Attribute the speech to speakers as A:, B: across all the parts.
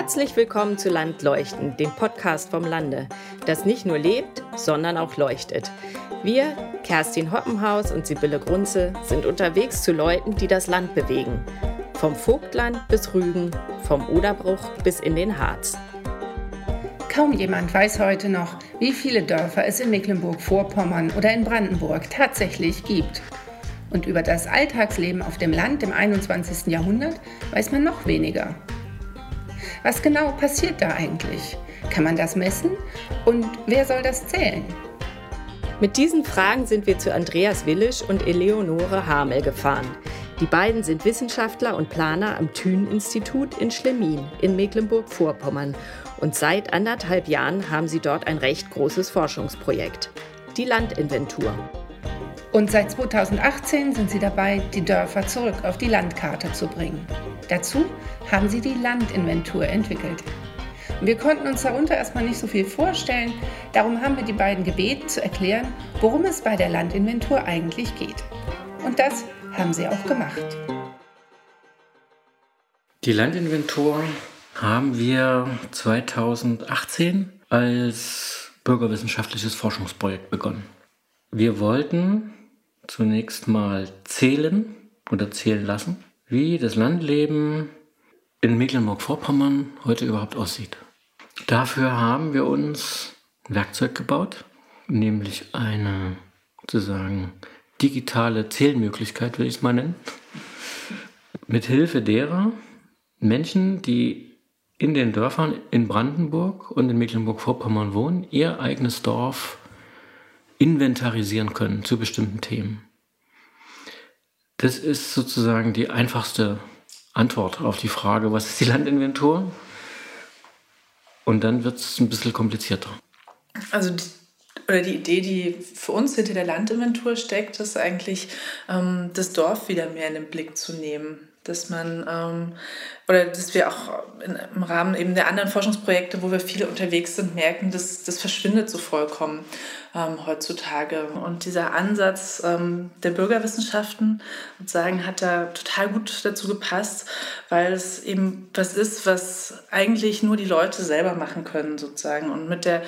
A: Herzlich willkommen zu Landleuchten, dem Podcast vom Lande, das nicht nur lebt, sondern auch leuchtet. Wir, Kerstin Hoppenhaus und Sibylle Grunze, sind unterwegs zu Leuten, die das Land bewegen. Vom Vogtland bis Rügen, vom Oderbruch bis in den Harz.
B: Kaum jemand weiß heute noch, wie viele Dörfer es in Mecklenburg-Vorpommern oder in Brandenburg tatsächlich gibt. Und über das Alltagsleben auf dem Land im 21. Jahrhundert weiß man noch weniger. Was genau passiert da eigentlich? Kann man das messen? Und wer soll das zählen?
A: Mit diesen Fragen sind wir zu Andreas Willisch und Eleonore Hamel gefahren. Die beiden sind Wissenschaftler und Planer am Thün-Institut in Schlemmin in Mecklenburg-Vorpommern. Und seit anderthalb Jahren haben sie dort ein recht großes Forschungsprojekt. Die Landinventur.
B: Und seit 2018 sind sie dabei, die Dörfer zurück auf die Landkarte zu bringen. Dazu haben sie die Landinventur entwickelt. Wir konnten uns darunter erstmal nicht so viel vorstellen, darum haben wir die beiden gebeten zu erklären, worum es bei der Landinventur eigentlich geht. Und das haben sie auch gemacht.
C: Die Landinventur haben wir 2018 als bürgerwissenschaftliches Forschungsprojekt begonnen. Wir wollten zunächst mal zählen oder zählen lassen, wie das Landleben in Mecklenburg-Vorpommern heute überhaupt aussieht. Dafür haben wir uns ein Werkzeug gebaut, nämlich eine sozusagen digitale Zählmöglichkeit, will ich es mal nennen, mit Hilfe derer Menschen, die in den Dörfern in Brandenburg und in Mecklenburg-Vorpommern wohnen, ihr eigenes Dorf inventarisieren können zu bestimmten Themen. Das ist sozusagen die einfachste Antwort auf die Frage, was ist die Landinventur? Und dann wird es ein bisschen komplizierter.
D: Also oder die Idee, die für uns hinter der Landinventur steckt, ist eigentlich, ähm, das Dorf wieder mehr in den Blick zu nehmen. Dass man ähm, oder dass wir auch im Rahmen eben der anderen Forschungsprojekte, wo wir viele unterwegs sind, merken, dass das verschwindet so vollkommen ähm, heutzutage. Und dieser Ansatz ähm, der Bürgerwissenschaften, sagen, hat da total gut dazu gepasst, weil es eben was ist, was eigentlich nur die Leute selber machen können, sozusagen. Und mit der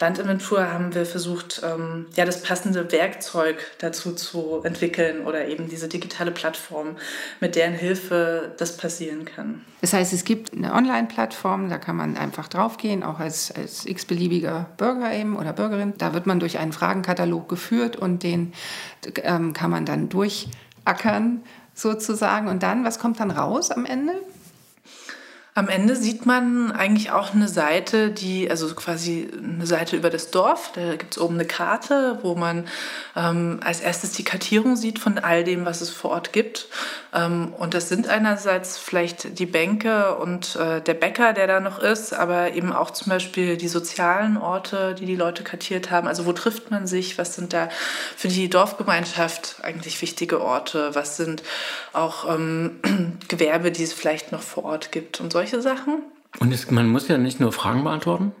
D: Landinventur haben wir versucht, ähm, ja, das passende Werkzeug dazu zu entwickeln oder eben diese digitale Plattform, mit deren Hilfe das passieren kann.
B: Das heißt, es gibt eine Online-Plattform, da kann man einfach draufgehen, auch als, als x-beliebiger Bürger eben oder Bürgerin. Da wird man durch einen Fragenkatalog geführt und den ähm, kann man dann durchackern sozusagen. Und dann, was kommt dann raus am Ende?
D: Am Ende sieht man eigentlich auch eine Seite, die, also quasi eine Seite über das Dorf. Da gibt es oben eine Karte, wo man ähm, als erstes die Kartierung sieht von all dem, was es vor Ort gibt. Ähm, und das sind einerseits vielleicht die Bänke und äh, der Bäcker, der da noch ist, aber eben auch zum Beispiel die sozialen Orte, die die Leute kartiert haben. Also wo trifft man sich? Was sind da für die Dorfgemeinschaft eigentlich wichtige Orte? Was sind auch ähm, Gewerbe, die es vielleicht noch vor Ort gibt und solche solche Sachen.
C: Und es, man muss ja nicht nur Fragen beantworten,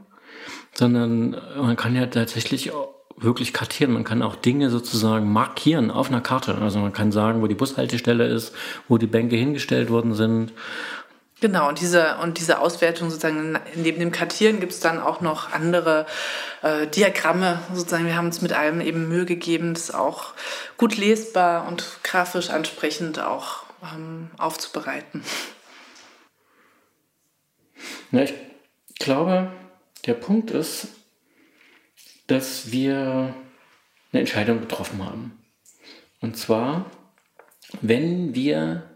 C: sondern man kann ja tatsächlich wirklich kartieren. Man kann auch Dinge sozusagen markieren auf einer Karte. Also man kann sagen, wo die Bushaltestelle ist, wo die Bänke hingestellt worden sind.
D: Genau, und diese, und diese Auswertung sozusagen, neben dem Kartieren gibt es dann auch noch andere äh, Diagramme sozusagen. Wir haben uns mit allem eben Mühe gegeben, das auch gut lesbar und grafisch ansprechend auch ähm, aufzubereiten.
C: Na, ich glaube, der Punkt ist, dass wir eine Entscheidung getroffen haben. Und zwar, wenn wir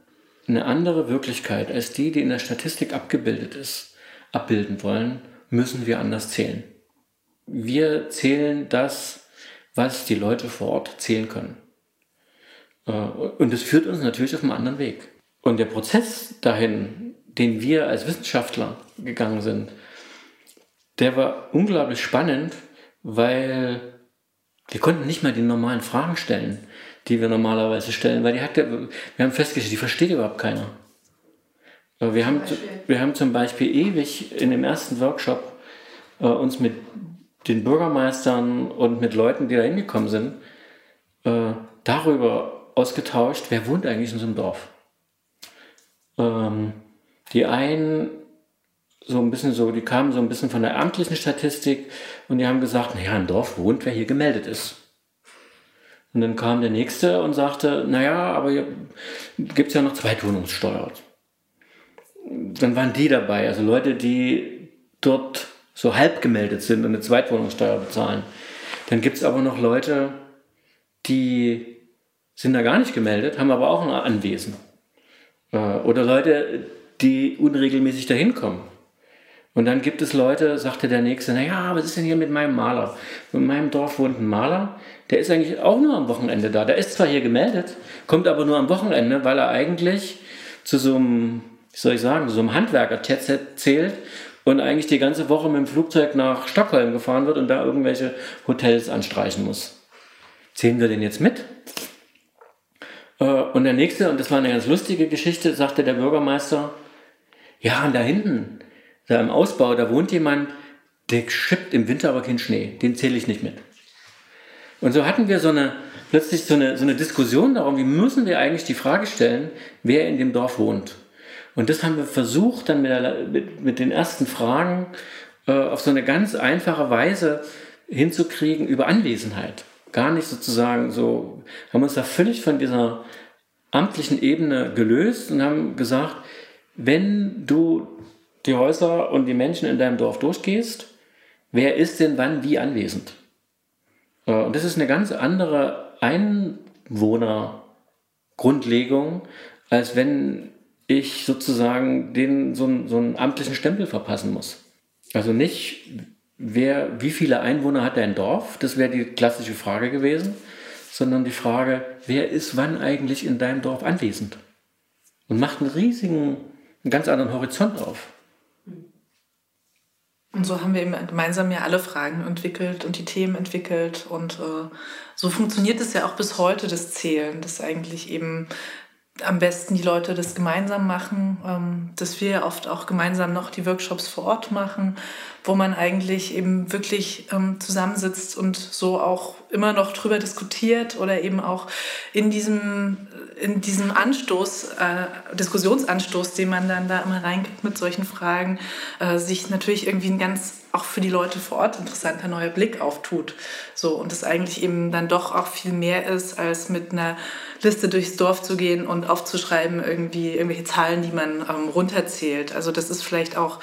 C: eine andere Wirklichkeit als die, die in der Statistik abgebildet ist, abbilden wollen, müssen wir anders zählen. Wir zählen das, was die Leute vor Ort zählen können. Äh, und es führt uns natürlich auf einen anderen Weg. Und der Prozess dahin, den wir als Wissenschaftler gegangen sind, der war unglaublich spannend, weil wir konnten nicht mal die normalen Fragen stellen, die wir normalerweise stellen, weil die hat, wir haben festgestellt, die versteht überhaupt keiner. Wir haben, wir haben zum Beispiel ewig in dem ersten Workshop äh, uns mit den Bürgermeistern und mit Leuten, die da hingekommen sind, äh, darüber ausgetauscht, wer wohnt eigentlich in so einem Dorf. Ähm, die einen so ein bisschen so, die kamen so ein bisschen von der amtlichen Statistik und die haben gesagt, naja, ein Dorf wohnt, wer hier gemeldet ist. Und dann kam der Nächste und sagte, naja, aber hier gibt es ja noch Zweitwohnungssteuer. Dann waren die dabei, also Leute, die dort so halb gemeldet sind und eine Zweitwohnungssteuer bezahlen. Dann gibt es aber noch Leute, die sind da gar nicht gemeldet, haben aber auch ein Anwesen. Äh, oder Leute, die unregelmäßig dahin kommen. Und dann gibt es Leute, sagte der Nächste, naja, was ist denn hier mit meinem Maler? In meinem Dorf wohnt ein Maler, der ist eigentlich auch nur am Wochenende da. Der ist zwar hier gemeldet, kommt aber nur am Wochenende, weil er eigentlich zu so einem, wie soll ich sagen, so einem Handwerker-Jet zählt und eigentlich die ganze Woche mit dem Flugzeug nach Stockholm gefahren wird und da irgendwelche Hotels anstreichen muss. Zählen wir den jetzt mit? Äh, und der nächste, und das war eine ganz lustige Geschichte, sagte der Bürgermeister, ja, und da hinten, da im Ausbau, da wohnt jemand, der schippt im Winter aber keinen Schnee, den zähle ich nicht mit. Und so hatten wir so eine, plötzlich so eine, so eine Diskussion darum, wie müssen wir eigentlich die Frage stellen, wer in dem Dorf wohnt. Und das haben wir versucht, dann mit, der, mit, mit den ersten Fragen äh, auf so eine ganz einfache Weise hinzukriegen über Anwesenheit. Gar nicht sozusagen so, haben uns da völlig von dieser amtlichen Ebene gelöst und haben gesagt, wenn du die Häuser und die Menschen in deinem Dorf durchgehst, wer ist denn wann wie anwesend? Äh, und das ist eine ganz andere Einwohnergrundlegung, als wenn ich sozusagen den so einen, so einen amtlichen Stempel verpassen muss. Also nicht, wer, wie viele Einwohner hat dein Dorf? Das wäre die klassische Frage gewesen, sondern die Frage, wer ist wann eigentlich in deinem Dorf anwesend? Und macht einen riesigen, einen ganz anderen Horizont auf.
D: Und so haben wir eben gemeinsam ja alle Fragen entwickelt und die Themen entwickelt. Und äh, so funktioniert es ja auch bis heute, das Zählen, dass eigentlich eben am besten die Leute das gemeinsam machen, ähm, dass wir oft auch gemeinsam noch die Workshops vor Ort machen, wo man eigentlich eben wirklich ähm, zusammensitzt und so auch immer noch drüber diskutiert oder eben auch in diesem, in diesem Anstoß, äh, Diskussionsanstoß, den man dann da immer reingibt mit solchen Fragen, äh, sich natürlich irgendwie ein ganz auch für die Leute vor Ort interessanter neuer Blick auftut. So, und es eigentlich eben dann doch auch viel mehr ist, als mit einer Liste durchs Dorf zu gehen und aufzuschreiben, irgendwie irgendwelche Zahlen, die man ähm, runterzählt. Also das ist vielleicht auch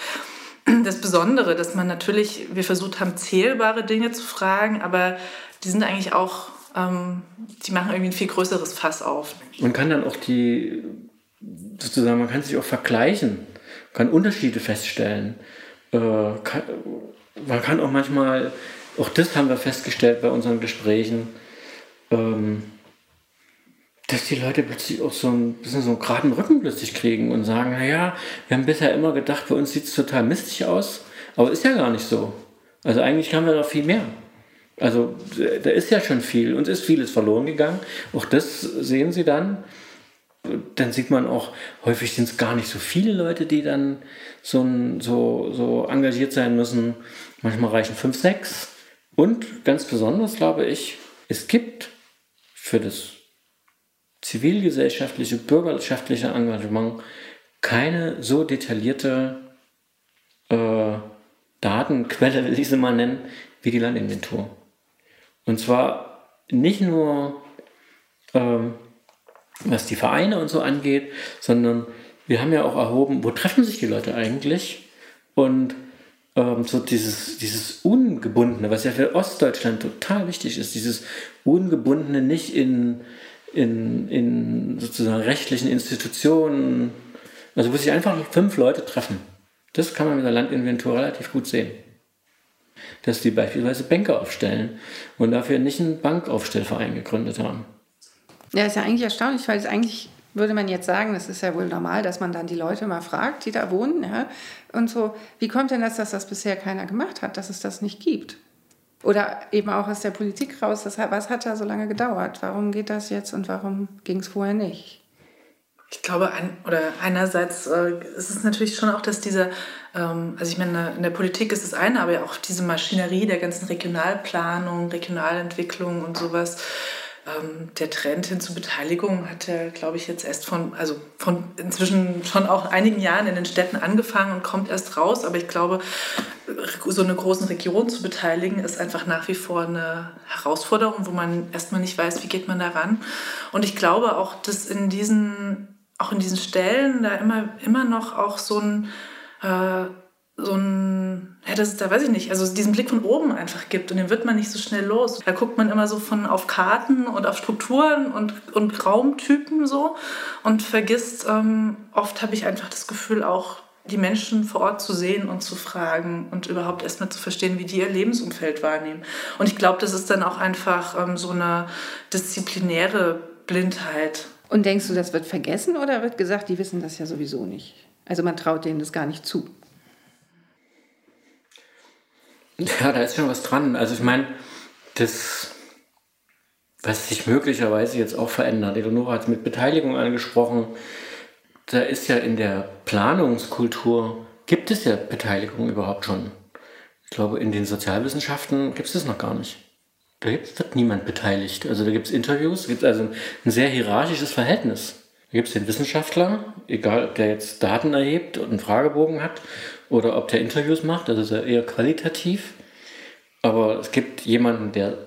D: das Besondere, dass man natürlich, wir versucht haben, zählbare Dinge zu fragen, aber die sind eigentlich auch, ähm, die machen irgendwie ein viel größeres Fass auf.
C: Man kann dann auch die, sozusagen, man kann sich auch vergleichen, kann Unterschiede feststellen. Äh, kann, man kann auch manchmal, auch das haben wir festgestellt bei unseren Gesprächen, ähm, dass die Leute plötzlich auch so ein bisschen so einen geraden Rücken plötzlich kriegen und sagen, naja, wir haben bisher immer gedacht, bei uns sieht es total mistig aus, aber ist ja gar nicht so. Also eigentlich haben wir noch viel mehr. Also da ist ja schon viel, uns ist vieles verloren gegangen. Auch das sehen Sie dann. Dann sieht man auch, häufig sind es gar nicht so viele Leute, die dann so, so, so engagiert sein müssen. Manchmal reichen fünf, sechs. Und ganz besonders glaube ich, es gibt für das zivilgesellschaftliche, bürgerschaftliche Engagement keine so detaillierte äh, Datenquelle, will ich sie mal nennen, wie die Landinventur. Und zwar nicht nur, ähm, was die Vereine und so angeht, sondern wir haben ja auch erhoben, wo treffen sich die Leute eigentlich? Und ähm, so dieses, dieses Ungebundene, was ja für Ostdeutschland total wichtig ist, dieses Ungebundene nicht in in, in sozusagen rechtlichen Institutionen, also wo sich einfach fünf Leute treffen. Das kann man mit der Landinventur relativ gut sehen. Dass die beispielsweise Bänke aufstellen und dafür nicht einen Bankaufstellverein gegründet haben.
B: Ja, ist ja eigentlich erstaunlich, weil es eigentlich würde man jetzt sagen, das ist ja wohl normal, dass man dann die Leute mal fragt, die da wohnen, ja, und so, wie kommt denn das, dass das bisher keiner gemacht hat, dass es das nicht gibt? Oder eben auch aus der Politik raus, das, was hat da so lange gedauert? Warum geht das jetzt und warum ging es vorher nicht?
D: Ich glaube, ein, oder einerseits äh, ist es natürlich schon auch, dass diese, ähm, also ich meine, in der Politik ist das eine, aber ja auch diese Maschinerie der ganzen Regionalplanung, Regionalentwicklung und sowas, ähm, der Trend hin zur Beteiligung hat ja, glaube ich, jetzt erst von, also von inzwischen schon auch einigen Jahren in den Städten angefangen und kommt erst raus. Aber ich glaube, so eine großen Region zu beteiligen, ist einfach nach wie vor eine Herausforderung, wo man erstmal nicht weiß, wie geht man da ran. Und ich glaube auch, dass in diesen, auch in diesen Stellen da immer, immer noch auch so ein, äh, so ein, ja, das ist da, weiß ich nicht, also diesen Blick von oben einfach gibt und den wird man nicht so schnell los. Da guckt man immer so von auf Karten und auf Strukturen und, und Raumtypen so und vergisst, ähm, oft habe ich einfach das Gefühl auch, die Menschen vor Ort zu sehen und zu fragen und überhaupt erstmal zu verstehen, wie die ihr Lebensumfeld wahrnehmen. Und ich glaube, das ist dann auch einfach ähm, so eine disziplinäre Blindheit.
B: Und denkst du, das wird vergessen oder wird gesagt, die wissen das ja sowieso nicht? Also man traut denen das gar nicht zu.
C: Ja, da ist schon was dran. Also ich meine, das, was sich möglicherweise jetzt auch verändert, Eleonora hat es mit Beteiligung angesprochen, da ist ja in der Planungskultur, gibt es ja Beteiligung überhaupt schon. Ich glaube, in den Sozialwissenschaften gibt es das noch gar nicht. Da wird niemand beteiligt. Also da gibt es Interviews, gibt also ein sehr hierarchisches Verhältnis. Da gibt es den Wissenschaftler, egal ob der jetzt Daten erhebt und einen Fragebogen hat oder ob der Interviews macht, das ist ja eher qualitativ. Aber es gibt jemanden, der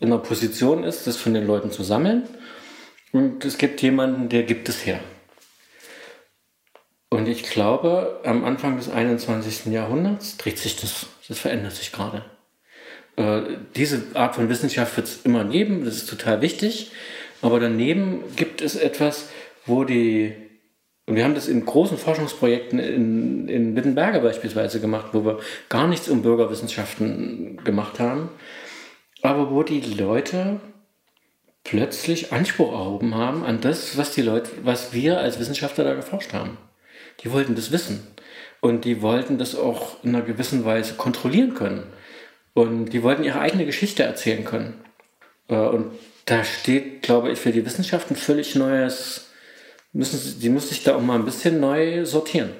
C: in einer Position ist, das von den Leuten zu sammeln. Und es gibt jemanden, der gibt es her. Und ich glaube, am Anfang des 21. Jahrhunderts dreht sich das. Das verändert sich gerade. Äh, diese Art von Wissenschaft wird es immer geben, das ist total wichtig. Aber daneben gibt es etwas, wo die, und wir haben das in großen Forschungsprojekten in, in Wittenberge beispielsweise gemacht, wo wir gar nichts um Bürgerwissenschaften gemacht haben, aber wo die Leute plötzlich Anspruch erhoben haben an das, was die Leute, was wir als Wissenschaftler da geforscht haben. Die wollten das wissen. Und die wollten das auch in einer gewissen Weise kontrollieren können. Und die wollten ihre eigene Geschichte erzählen können. Äh, und da steht, glaube ich, für die Wissenschaft ein völlig neues, müssen sie, die muss sich da auch mal ein bisschen neu sortieren.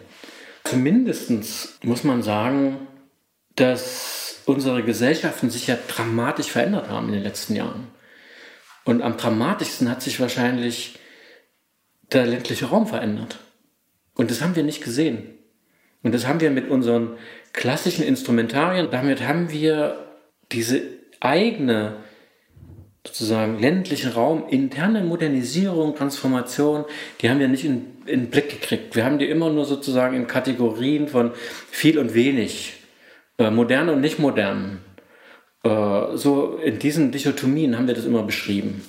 C: Zumindest muss man sagen, dass unsere Gesellschaften sich ja dramatisch verändert haben in den letzten Jahren. Und am dramatischsten hat sich wahrscheinlich der ländliche Raum verändert. Und das haben wir nicht gesehen. Und das haben wir mit unseren klassischen Instrumentarien, damit haben wir diese eigene sozusagen ländlichen Raum, interne Modernisierung, Transformation, die haben wir nicht in, in den Blick gekriegt. Wir haben die immer nur sozusagen in Kategorien von viel und wenig, äh, modern und nicht modern. Äh, so in diesen Dichotomien haben wir das immer beschrieben.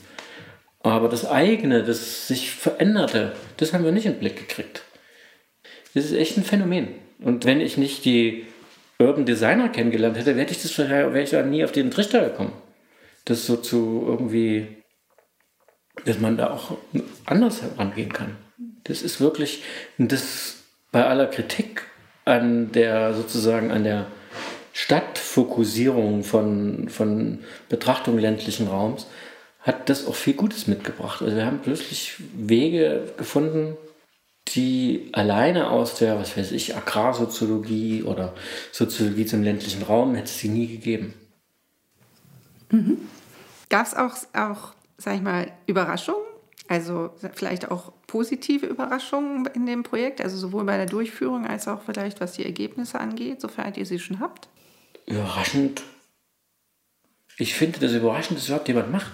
C: Aber das eigene, das sich veränderte, das haben wir nicht in den Blick gekriegt. Das ist echt ein Phänomen. Und wenn ich nicht die Urban Designer kennengelernt hätte, wäre ich, das, wäre ich da nie auf den Trichter gekommen. Das so zu irgendwie, dass man da auch anders herangehen kann. Das ist wirklich, das bei aller Kritik an der sozusagen an der Stadtfokussierung von, von Betrachtung ländlichen Raums, hat das auch viel Gutes mitgebracht. Also wir haben plötzlich Wege gefunden, die alleine aus der, was weiß ich, Agrarsoziologie oder Soziologie zum ländlichen Raum hätte es sie nie gegeben.
B: Mhm. Gab es auch, auch, sag ich mal, Überraschungen? Also vielleicht auch positive Überraschungen in dem Projekt, also sowohl bei der Durchführung als auch vielleicht was die Ergebnisse angeht, sofern ihr sie schon habt?
C: Überraschend. Ich finde das überraschend, dass überhaupt jemand macht.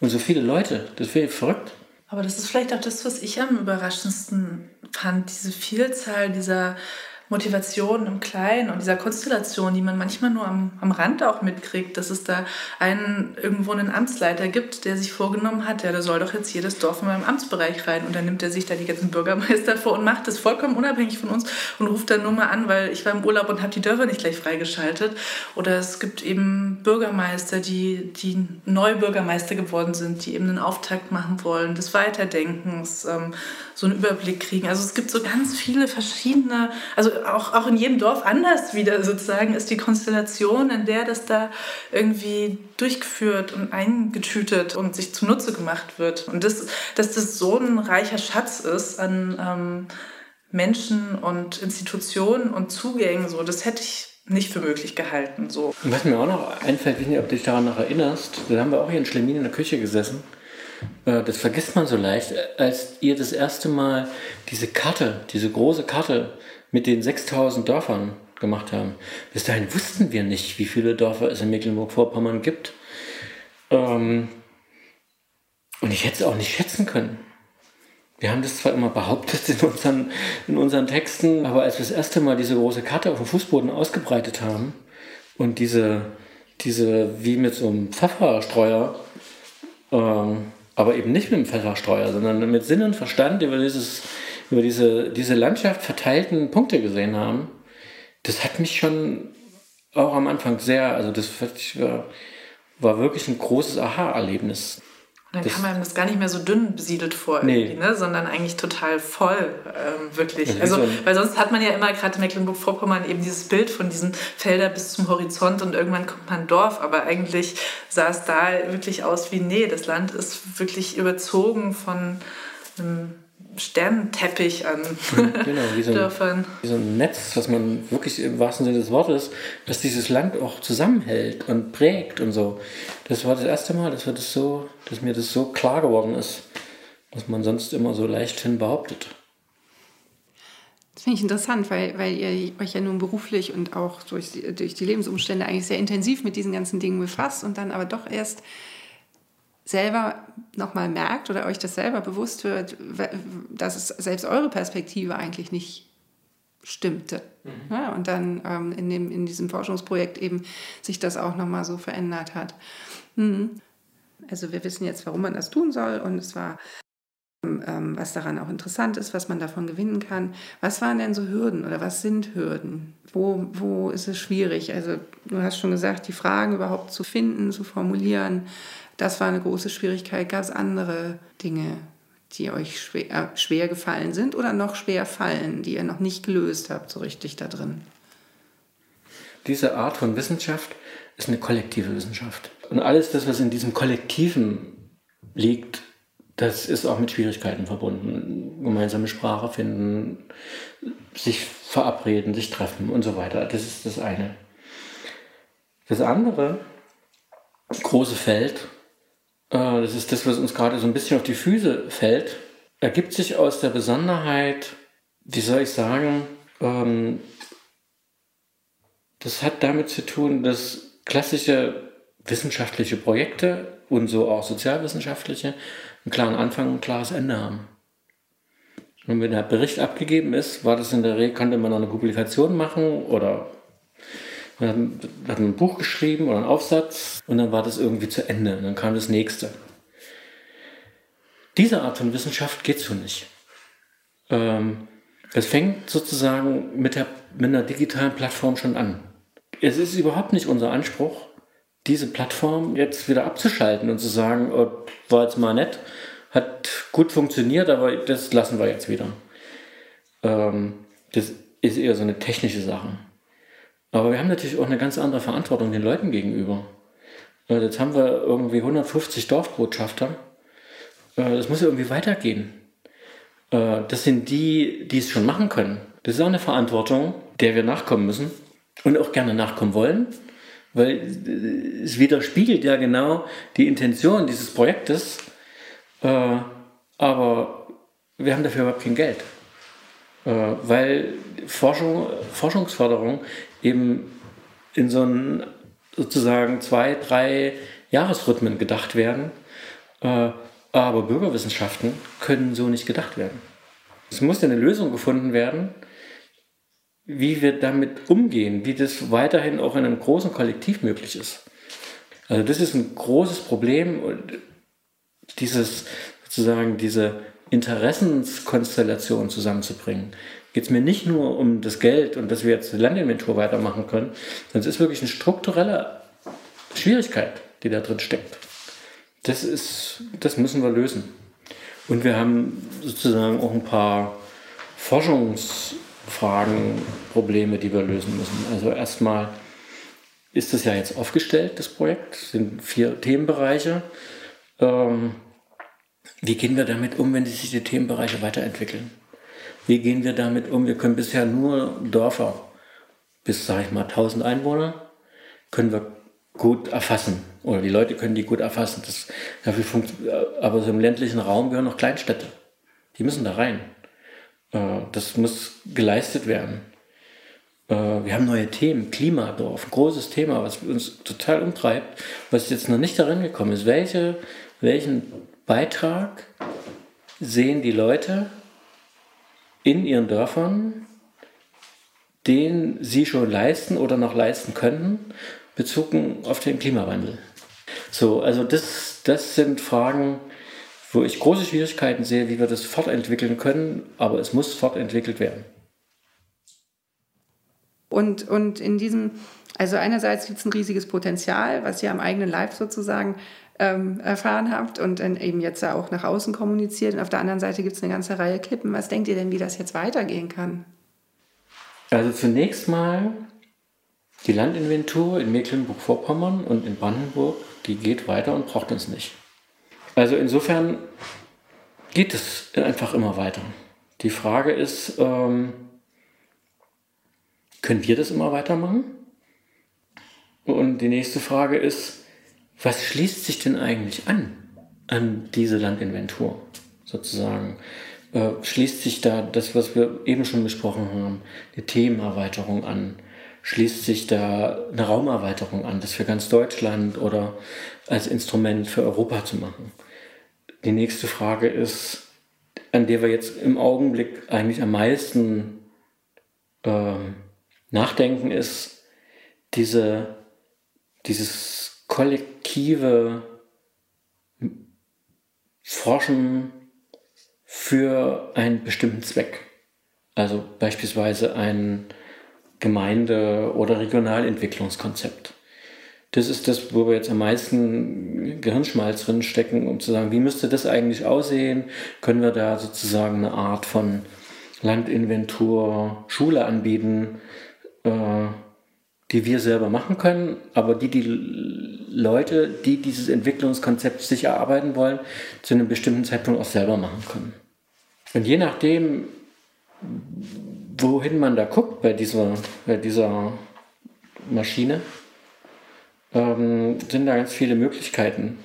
C: Und so viele Leute, das finde ich verrückt.
D: Aber das ist vielleicht auch das, was ich am überraschendsten fand, diese Vielzahl dieser Motivation im Kleinen und dieser Konstellation, die man manchmal nur am, am Rand auch mitkriegt, dass es da einen irgendwo einen Amtsleiter gibt, der sich vorgenommen hat, ja, da soll doch jetzt jedes Dorf in meinem Amtsbereich rein und dann nimmt er sich da die ganzen Bürgermeister vor und macht das vollkommen unabhängig von uns und ruft dann nur mal an, weil ich war im Urlaub und habe die Dörfer nicht gleich freigeschaltet. Oder es gibt eben Bürgermeister, die, die neu Bürgermeister geworden sind, die eben einen Auftakt machen wollen, des Weiterdenkens, ähm, so einen Überblick kriegen. Also es gibt so ganz viele verschiedene, also auch, auch in jedem Dorf anders wieder sozusagen ist die Konstellation, in der das da irgendwie durchgeführt und eingetütet und sich zunutze gemacht wird. Und das, dass das so ein reicher Schatz ist an ähm, Menschen und Institutionen und Zugängen, so, das hätte ich nicht für möglich gehalten. So.
C: Was mir auch noch einfällt, ich weiß nicht, ob du dich daran noch erinnerst, da haben wir auch hier in Schlemin in der Küche gesessen. Äh, das vergisst man so leicht, als ihr das erste Mal diese Karte, diese große Karte mit den 6000 Dörfern gemacht haben. Bis dahin wussten wir nicht, wie viele Dörfer es in Mecklenburg-Vorpommern gibt. Ähm, und ich hätte es auch nicht schätzen können. Wir haben das zwar immer behauptet in unseren, in unseren Texten, aber als wir das erste Mal diese große Karte auf dem Fußboden ausgebreitet haben und diese, diese wie mit so einem Pfefferstreuer, ähm, aber eben nicht mit einem Pfefferstreuer, sondern mit Sinn und Verstand über, dieses, über diese, diese Landschaft verteilten Punkte gesehen haben, das hat mich schon auch am Anfang sehr, also das war, war wirklich ein großes Aha-Erlebnis.
D: dann das, kam einem das gar nicht mehr so dünn besiedelt vor, nee. ne? sondern eigentlich total voll, ähm, wirklich. Also, so weil sonst hat man ja immer gerade Mecklenburg-Vorpommern eben dieses Bild von diesen Feldern bis zum Horizont und irgendwann kommt man Dorf, aber eigentlich sah es da wirklich aus wie, nee, das Land ist wirklich überzogen von einem Sternenteppich an genau,
C: wie so, ein, wie so ein Netz, was man wirklich im wahrsten Sinne des Wortes, dass dieses Land auch zusammenhält und prägt und so. Das war das erste Mal, dass, wir das so, dass mir das so klar geworden ist, was man sonst immer so leichthin behauptet.
B: Das finde ich interessant, weil, weil ihr euch ja nun beruflich und auch durch, durch die Lebensumstände eigentlich sehr intensiv mit diesen ganzen Dingen befasst und dann aber doch erst selber nochmal merkt oder euch das selber bewusst wird, dass es selbst eure Perspektive eigentlich nicht stimmte. Mhm. Ja, und dann ähm, in, dem, in diesem Forschungsprojekt eben sich das auch nochmal so verändert hat. Mhm. Also wir wissen jetzt, warum man das tun soll und es war, was daran auch interessant ist, was man davon gewinnen kann. Was waren denn so Hürden oder was sind Hürden? Wo, wo ist es schwierig? Also du hast schon gesagt, die Fragen überhaupt zu finden, zu formulieren, das war eine große Schwierigkeit. Gab es andere Dinge, die euch schwer, äh, schwer gefallen sind oder noch schwer fallen, die ihr noch nicht gelöst habt, so richtig da drin?
C: Diese Art von Wissenschaft ist eine kollektive Wissenschaft. Und alles das, was in diesem Kollektiven liegt, das ist auch mit Schwierigkeiten verbunden. Gemeinsame Sprache finden, sich verabreden, sich treffen und so weiter. Das ist das eine. Das andere große Feld äh, das ist das, was uns gerade so ein bisschen auf die Füße fällt, ergibt sich aus der Besonderheit, wie soll ich sagen, ähm, das hat damit zu tun, dass klassische wissenschaftliche Projekte und so auch sozialwissenschaftliche einen klaren Anfang und ein klares Ende haben. Und wenn der Bericht abgegeben ist, war das in der Regel, konnte man noch eine Publikation machen oder man hat ein Buch geschrieben oder einen Aufsatz und dann war das irgendwie zu Ende und dann kam das nächste. Diese Art von Wissenschaft geht so nicht. Ähm, es fängt sozusagen mit, der, mit einer digitalen Plattform schon an. Es ist überhaupt nicht unser Anspruch, diese Plattform jetzt wieder abzuschalten und zu sagen, oh, war jetzt mal nett, hat gut funktioniert, aber das lassen wir jetzt wieder. Ähm, das ist eher so eine technische Sache. Aber wir haben natürlich auch eine ganz andere Verantwortung den Leuten gegenüber. Äh, jetzt haben wir irgendwie 150 Dorfbotschafter. Äh, das muss ja irgendwie weitergehen. Äh, das sind die, die es schon machen können. Das ist auch eine Verantwortung, der wir nachkommen müssen und auch gerne nachkommen wollen, weil es widerspiegelt ja genau die Intention dieses Projektes. Aber wir haben dafür überhaupt kein Geld. Weil Forschung, Forschungsförderung eben in so einen sozusagen zwei, drei Jahresrhythmen gedacht werden. Äh, aber Bürgerwissenschaften können so nicht gedacht werden. Es muss eine Lösung gefunden werden, wie wir damit umgehen, wie das weiterhin auch in einem großen Kollektiv möglich ist. Also das ist ein großes Problem und dieses sozusagen diese Interessenskonstellation zusammenzubringen geht es mir nicht nur um das Geld und dass wir jetzt die Landinventur weitermachen können, sondern es ist wirklich eine strukturelle Schwierigkeit, die da drin steckt. Das, ist, das müssen wir lösen. Und wir haben sozusagen auch ein paar Forschungsfragen, Probleme, die wir lösen müssen. Also erstmal ist das ja jetzt aufgestellt, das Projekt, es sind vier Themenbereiche. Ähm, wie gehen wir damit um, wenn sich die Themenbereiche weiterentwickeln? Wie gehen wir damit um? Wir können bisher nur Dörfer bis, sage ich mal, 1000 Einwohner können wir gut erfassen. Oder die Leute können die gut erfassen. Das, dafür aber so im ländlichen Raum gehören noch Kleinstädte. Die müssen da rein. Äh, das muss geleistet werden. Äh, wir haben neue Themen, Klimadorf, ein großes Thema, was uns total umtreibt, was jetzt noch nicht darin gekommen ist. Welche, welchen Beitrag sehen die Leute in ihren Dörfern, den sie schon leisten oder noch leisten können, bezogen auf den Klimawandel? So, also das, das sind Fragen, wo ich große Schwierigkeiten sehe, wie wir das fortentwickeln können, aber es muss fortentwickelt werden.
B: Und, und in diesem, also einerseits gibt es ein riesiges Potenzial, was ihr am eigenen Leib sozusagen ähm, erfahren habt und dann eben jetzt auch nach außen kommuniziert. Und auf der anderen Seite gibt es eine ganze Reihe Kippen. Was denkt ihr denn, wie das jetzt weitergehen kann?
C: Also zunächst mal die Landinventur in Mecklenburg-Vorpommern und in Brandenburg, die geht weiter und braucht uns nicht. Also insofern geht es einfach immer weiter. Die Frage ist, ähm, können wir das immer weitermachen? Und die nächste Frage ist, was schließt sich denn eigentlich an, an diese Landinventur sozusagen? Äh, schließt sich da das, was wir eben schon besprochen haben, die Themenerweiterung an? Schließt sich da eine Raumerweiterung an, das für ganz Deutschland oder als Instrument für Europa zu machen? Die nächste Frage ist, an der wir jetzt im Augenblick eigentlich am meisten äh, nachdenken, ist diese, dieses kollektive Forschen für einen bestimmten Zweck. Also beispielsweise ein Gemeinde- oder Regionalentwicklungskonzept das ist das, wo wir jetzt am meisten Gehirnschmalz drin stecken, um zu sagen, wie müsste das eigentlich aussehen? Können wir da sozusagen eine Art von Landinventur, Schule anbieten, äh, die wir selber machen können, aber die die Leute, die dieses Entwicklungskonzept sich erarbeiten wollen, zu einem bestimmten Zeitpunkt auch selber machen können. Und je nachdem, wohin man da guckt bei dieser, bei dieser Maschine, ähm, sind da ganz viele Möglichkeiten,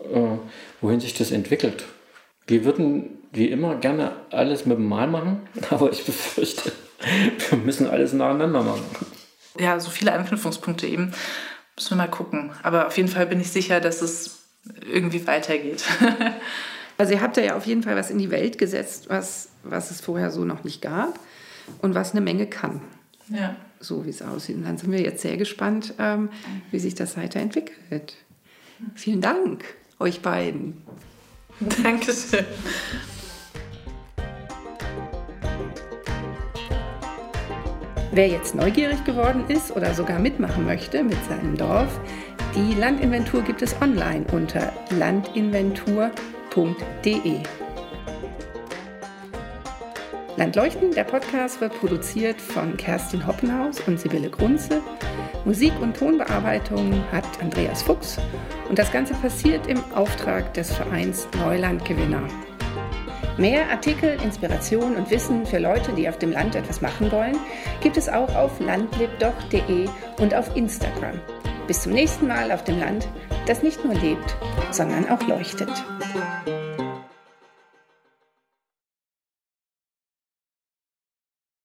C: äh, wohin sich das entwickelt. Wir würden wie immer gerne alles mit dem Mal machen, aber ich befürchte, wir müssen alles nacheinander machen.
D: Ja, so viele Anknüpfungspunkte eben. Müssen wir mal gucken. Aber auf jeden Fall bin ich sicher, dass es irgendwie weitergeht.
B: also ihr habt ja auf jeden Fall was in die Welt gesetzt, was, was es vorher so noch nicht gab und was eine Menge kann.
D: Ja
B: so wie es aussieht. Und dann sind wir jetzt sehr gespannt, ähm, wie sich das weiterentwickelt. Vielen Dank euch beiden.
D: Dankeschön.
B: Wer jetzt neugierig geworden ist oder sogar mitmachen möchte mit seinem Dorf, die Landinventur gibt es online unter landinventur.de. Landleuchten, der Podcast wird produziert von Kerstin Hoppenhaus und Sibylle Grunze. Musik- und Tonbearbeitung hat Andreas Fuchs und das Ganze passiert im Auftrag des Vereins Neulandgewinner. Mehr Artikel, Inspiration und Wissen für Leute, die auf dem Land etwas machen wollen, gibt es auch auf landlebdoch.de und auf Instagram. Bis zum nächsten Mal auf dem Land, das nicht nur lebt, sondern auch leuchtet.